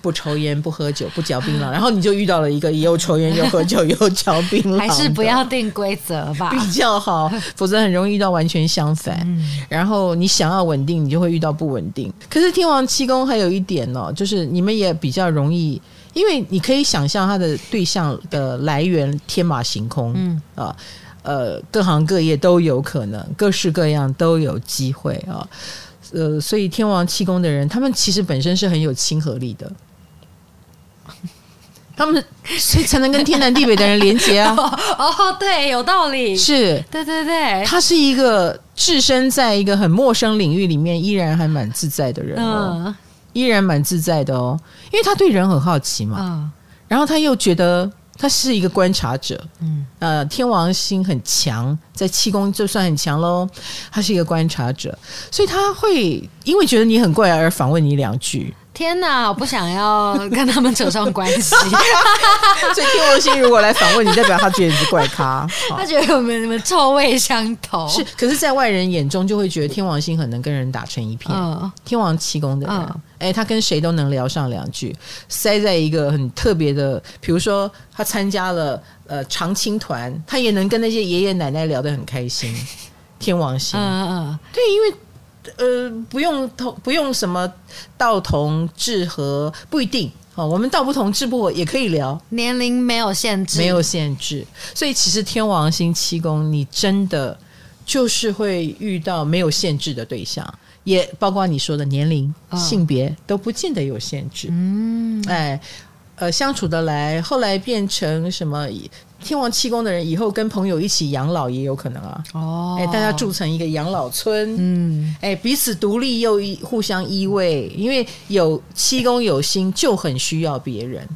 不抽烟不喝酒不嚼槟榔，然后你就遇到了一个又抽烟又喝酒又嚼槟榔，还是不要定规则吧，比较好，否则很容易遇到完全相反。嗯、然后你想要稳定，你就会遇到不稳定。定，可是天王七宫还有一点呢、哦，就是你们也比较容易，因为你可以想象他的对象的来源天马行空，嗯。啊，呃，各行各业都有可能，各式各样都有机会啊，呃，所以天王七宫的人，他们其实本身是很有亲和力的，他们所以才能跟天南地北的人连接啊。哦，对，有道理，是，对对对，他是一个置身在一个很陌生领域里面，依然还蛮自在的人哦，嗯、依然蛮自在的哦，因为他对人很好奇嘛，嗯、然后他又觉得。他是一个观察者，嗯，呃，天王星很强，在气功就算很强喽。他是一个观察者，所以他会因为觉得你很怪而反问你两句。天哪，我不想要跟他们扯上关系。所以天王星如果来访问你，代表他觉得你是怪咖，他觉得我们你们臭味相投。是，可是，在外人眼中就会觉得天王星很能跟人打成一片。嗯、天王七宫的人，哎、嗯，他跟谁都能聊上两句，塞在一个很特别的，比如说他参加了呃长青团，他也能跟那些爷爷奶奶聊得很开心。天王星，嗯嗯，对，因为。呃，不用同，不用什么道同志合，不一定哦。我们道不同，志不合也可以聊。年龄没有限制，没有限制。所以其实天王星七宫，你真的就是会遇到没有限制的对象，也包括你说的年龄、哦、性别都不见得有限制。嗯，哎，呃，相处得来，后来变成什么？天王七宫的人以后跟朋友一起养老也有可能啊！哦，哎，大家住成一个养老村，嗯，哎，彼此独立又依互相依偎，因为有七宫有心就很需要别人。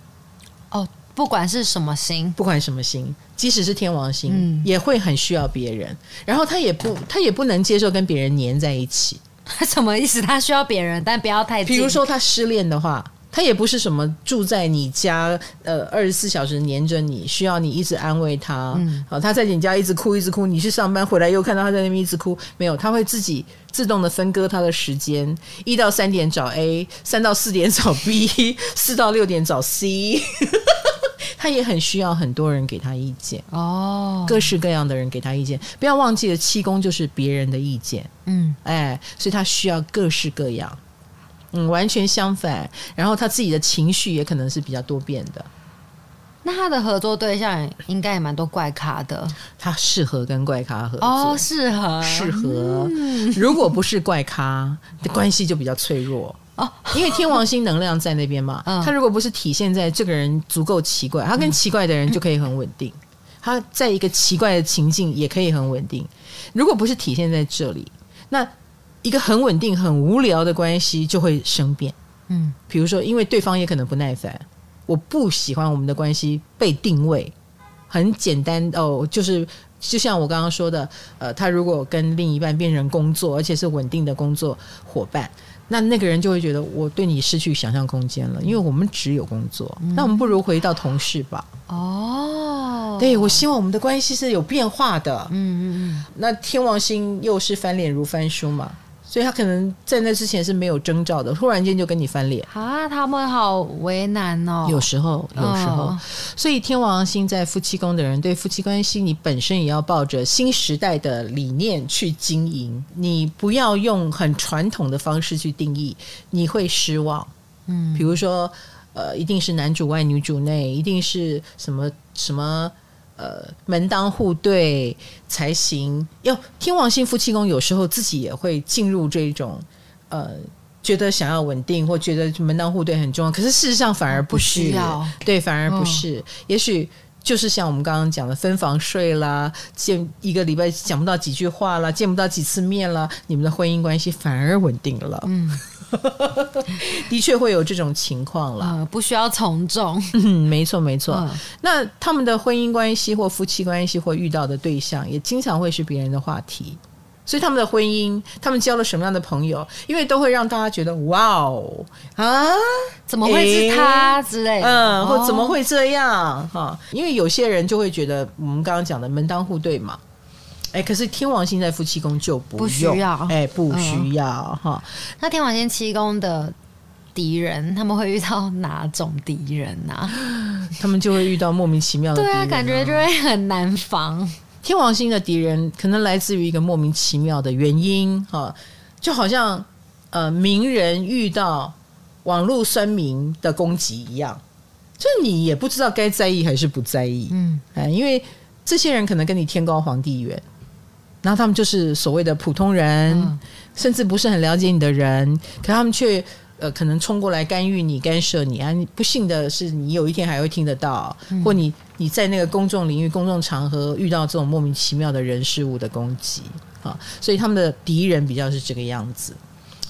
哦，不管是什么心，不管什么心，即使是天王星，嗯，也会很需要别人。然后他也不，他也不能接受跟别人黏在一起。什么意思？他需要别人，但不要太。比如说他失恋的话。他也不是什么住在你家，呃，二十四小时黏着你，需要你一直安慰他。嗯，好，他在你家一直哭，一直哭。你去上班回来又看到他在那边一直哭，没有，他会自己自动的分割他的时间，一到三点找 A，三到四点找 B，四到六点找 C。他也很需要很多人给他意见哦，各式各样的人给他意见。不要忘记了，七宫就是别人的意见。嗯，哎，所以他需要各式各样。嗯，完全相反。然后他自己的情绪也可能是比较多变的。那他的合作对象应该也蛮多怪咖的。他适合跟怪咖合作哦，适合适合。嗯、如果不是怪咖，的关系就比较脆弱哦，因为天王星能量在那边嘛。嗯、他如果不是体现在这个人足够奇怪，他跟奇怪的人就可以很稳定。嗯、他在一个奇怪的情境也可以很稳定。如果不是体现在这里，那。一个很稳定、很无聊的关系就会生变，嗯，比如说，因为对方也可能不耐烦，我不喜欢我们的关系被定位很简单哦，就是就像我刚刚说的，呃，他如果跟另一半变成工作，而且是稳定的工作伙伴，那那个人就会觉得我对你失去想象空间了，因为我们只有工作，嗯、那我们不如回到同事吧。哦，对，我希望我们的关系是有变化的，嗯嗯嗯，那天王星又是翻脸如翻书嘛。所以他可能在那之前是没有征兆的，突然间就跟你翻脸啊！他们好为难哦。有时候，有时候，哦、所以天王星在夫妻宫的人，对夫妻关系，你本身也要抱着新时代的理念去经营。你不要用很传统的方式去定义，你会失望。嗯，比如说，呃，一定是男主外女主内，一定是什么什么。呃，门当户对才行。要，天王星夫妻宫有时候自己也会进入这种呃，觉得想要稳定或觉得门当户对很重要，可是事实上反而不是。不需要。对，反而不是。哦、也许就是像我们刚刚讲的分房睡啦，见一个礼拜讲不到几句话啦，见不到几次面啦，你们的婚姻关系反而稳定了。嗯。的确会有这种情况了，呃，不需要从众。嗯，没错没错。嗯，那他们的婚姻关系或夫妻关系或遇到的对象，也经常会是别人的话题。所以他们的婚姻，他们交了什么样的朋友，因为都会让大家觉得哇哦啊，怎么会是他之类的？嗯，或怎么会这样？哈，因为有些人就会觉得我们刚刚讲的门当户对嘛。哎，可是天王星在夫妻宫就不，不需要，哎，不需要哈。哦、那天王星七宫的敌人，他们会遇到哪种敌人呢、啊？他们就会遇到莫名其妙的对啊，感觉就会很难防。天王星的敌人可能来自于一个莫名其妙的原因哈、哦，就好像呃名人遇到网络酸民的攻击一样，就你也不知道该在意还是不在意，嗯，哎，因为这些人可能跟你天高皇帝远。然后他们就是所谓的普通人，嗯、甚至不是很了解你的人，可他们却呃可能冲过来干预你、干涉你啊！你不幸的是，你有一天还会听得到，嗯、或你你在那个公众领域、公众场合遇到这种莫名其妙的人事物的攻击啊！所以他们的敌人比较是这个样子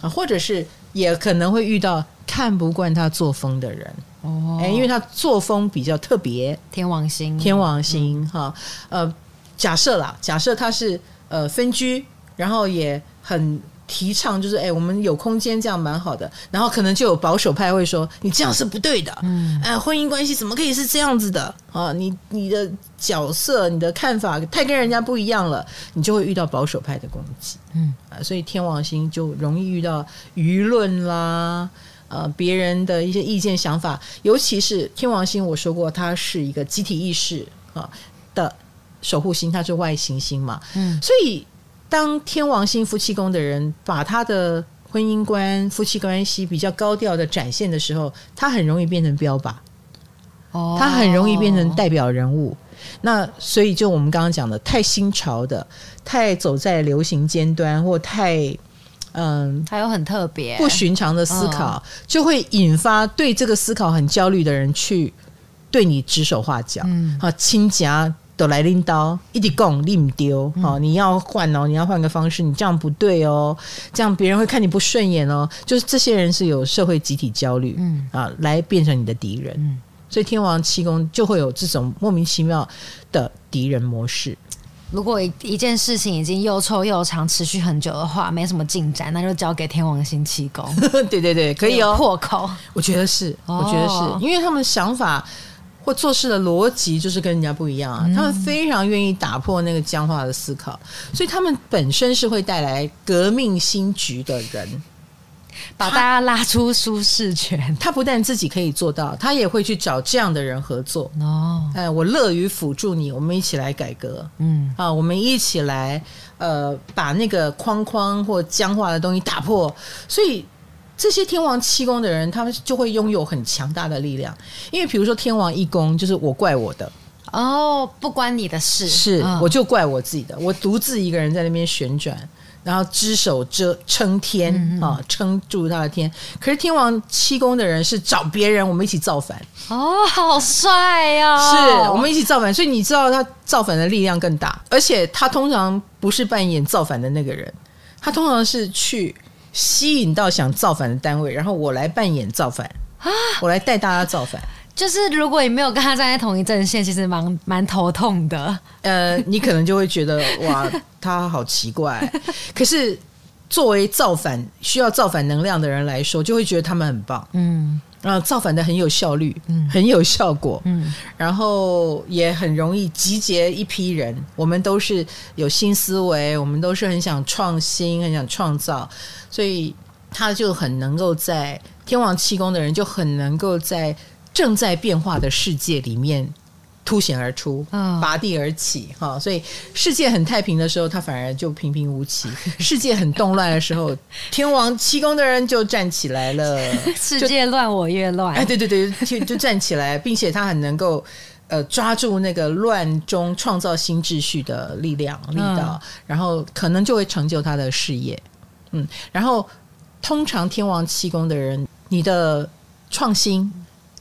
啊，或者是也可能会遇到看不惯他作风的人哦，哎，因为他作风比较特别，天王星，天王星哈、嗯，呃，假设啦，假设他是。呃，分居，然后也很提倡，就是哎，我们有空间这样蛮好的。然后可能就有保守派会说，你这样是不对的。嗯，哎，婚姻关系怎么可以是这样子的啊？你你的角色、你的看法太跟人家不一样了，你就会遇到保守派的攻击。嗯，啊，所以天王星就容易遇到舆论啦，呃，别人的一些意见想法，尤其是天王星，我说过，它是一个集体意识啊的。守护星，它是外行星嘛，嗯，所以当天王星夫妻宫的人把他的婚姻观、夫妻关系比较高调的展现的时候，他很容易变成标靶，哦，他很容易变成代表人物。那所以就我们刚刚讲的，太新潮的、太走在流行尖端，或太嗯，还有很特别、不寻常的思考，哦、就会引发对这个思考很焦虑的人去对你指手画脚，嗯，啊，亲家。都来拎刀，一直讲你唔丢，好，你要换哦，你要换个方式，你这样不对哦，这样别人会看你不顺眼哦。就是这些人是有社会集体焦虑，嗯啊，来变成你的敌人，嗯，所以天王七宫就会有这种莫名其妙的敌人模式。如果一一件事情已经又臭又长，持续很久的话，没什么进展，那就交给天王星七宫。对对对，可以哦，破口，我觉得是，我觉得是、哦、因为他们的想法。或做事的逻辑就是跟人家不一样啊，他们非常愿意打破那个僵化的思考，所以他们本身是会带来革命新局的人，把大家拉出舒适圈。他不但自己可以做到，他也会去找这样的人合作。哦，哎，我乐于辅助你，我们一起来改革。嗯，啊，我们一起来，呃，把那个框框或僵化的东西打破。所以。这些天王七宫的人，他们就会拥有很强大的力量。因为比如说天王一宫，就是我怪我的。哦，不关你的事，是、哦、我就怪我自己的，我独自一个人在那边旋转，然后只手遮撑天啊，撑、住他的天。可是天王七宫的人是找别人，我们一起造反。哦，好帅哦，是我们一起造反，所以你知道他造反的力量更大，而且他通常不是扮演造反的那个人，他通常是去。吸引到想造反的单位，然后我来扮演造反啊！我来带大家造反。就是如果你没有跟他站在同一阵线，其实蛮蛮头痛的。呃，你可能就会觉得哇，他好奇怪。可是作为造反需要造反能量的人来说，就会觉得他们很棒。嗯。然后造反的很有效率，嗯，很有效果，嗯，然后也很容易集结一批人。我们都是有新思维，我们都是很想创新、很想创造，所以他就很能够在天王气功的人就很能够在正在变化的世界里面。凸显而出，拔地而起，哈！所以世界很太平的时候，他反而就平平无奇；世界很动乱的时候，天王七宫的人就站起来了。世界乱，我越乱。哎，对对对，就就站起来，并且他很能够呃抓住那个乱中创造新秩序的力量力道，然后可能就会成就他的事业。嗯，然后通常天王七宫的人，你的创新。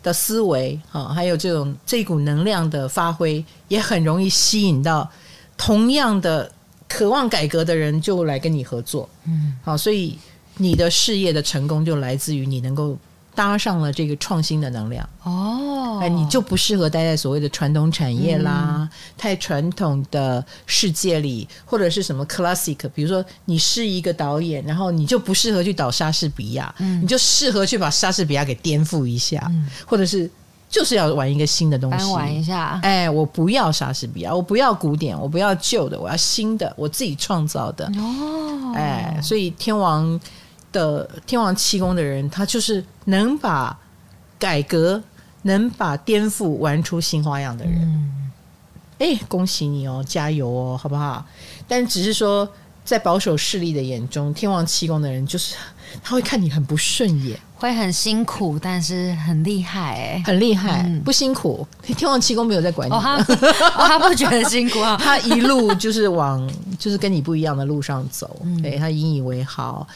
的思维啊，还有这种这股能量的发挥，也很容易吸引到同样的渴望改革的人，就来跟你合作。嗯，好，所以你的事业的成功就来自于你能够搭上了这个创新的能量。哦，哎，你就不适合待在所谓的传统产业啦，嗯、太传统的世界里，或者是什么 classic，比如说你是一个导演，然后你就不适合去导莎士比亚，嗯、你就适合去把莎士比亚给颠覆一下，嗯、或者是就是要玩一个新的东西，玩一下。哎，我不要莎士比亚，我不要古典，我不要旧的，我要新的，我自己创造的。哦，哎，所以天王的天王七宫的人，他就是能把改革。能把颠覆玩出新花样的人，哎、嗯，恭喜你哦，加油哦，好不好？但只是说，在保守势力的眼中，天王七宫的人就是他会看你很不顺眼，会很辛苦，但是很厉害哎，很厉害，嗯、不辛苦。天王七公没有在管你，哦他，哦，他不觉得辛苦啊，他一路就是往就是跟你不一样的路上走，嗯、对他引以为豪。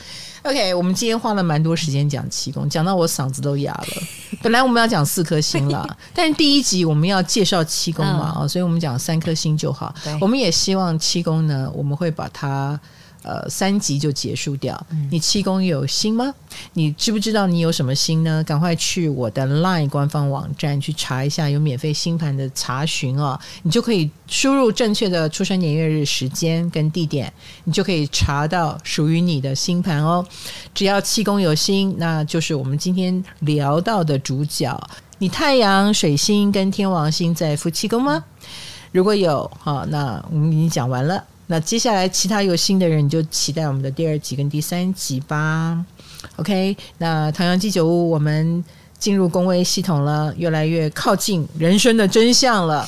OK，我们今天花了蛮多时间讲七宫，讲到我嗓子都哑了。本来我们要讲四颗星了，但是第一集我们要介绍七宫嘛，嗯、所以我们讲三颗星就好。我们也希望七宫呢，我们会把它。呃，三集就结束掉。你气功有心吗？你知不知道你有什么心呢？赶快去我的 LINE 官方网站去查一下，有免费星盘的查询哦。你就可以输入正确的出生年月日时间跟地点，你就可以查到属于你的星盘哦。只要气功有心，那就是我们今天聊到的主角。你太阳、水星跟天王星在夫妻宫吗？如果有，好，那我们已经讲完了。那接下来其他有心的人，你就期待我们的第二集跟第三集吧。OK，那唐阳鸡酒屋，我们进入工位系统了，越来越靠近人生的真相了。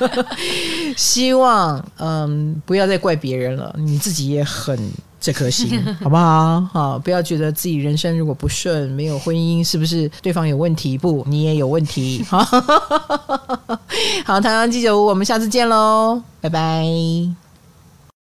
希望嗯，不要再怪别人了，你自己也很这颗心，好不好？好，不要觉得自己人生如果不顺，没有婚姻，是不是对方有问题？不，你也有问题。好，唐阳鸡酒屋，我们下次见喽，拜拜。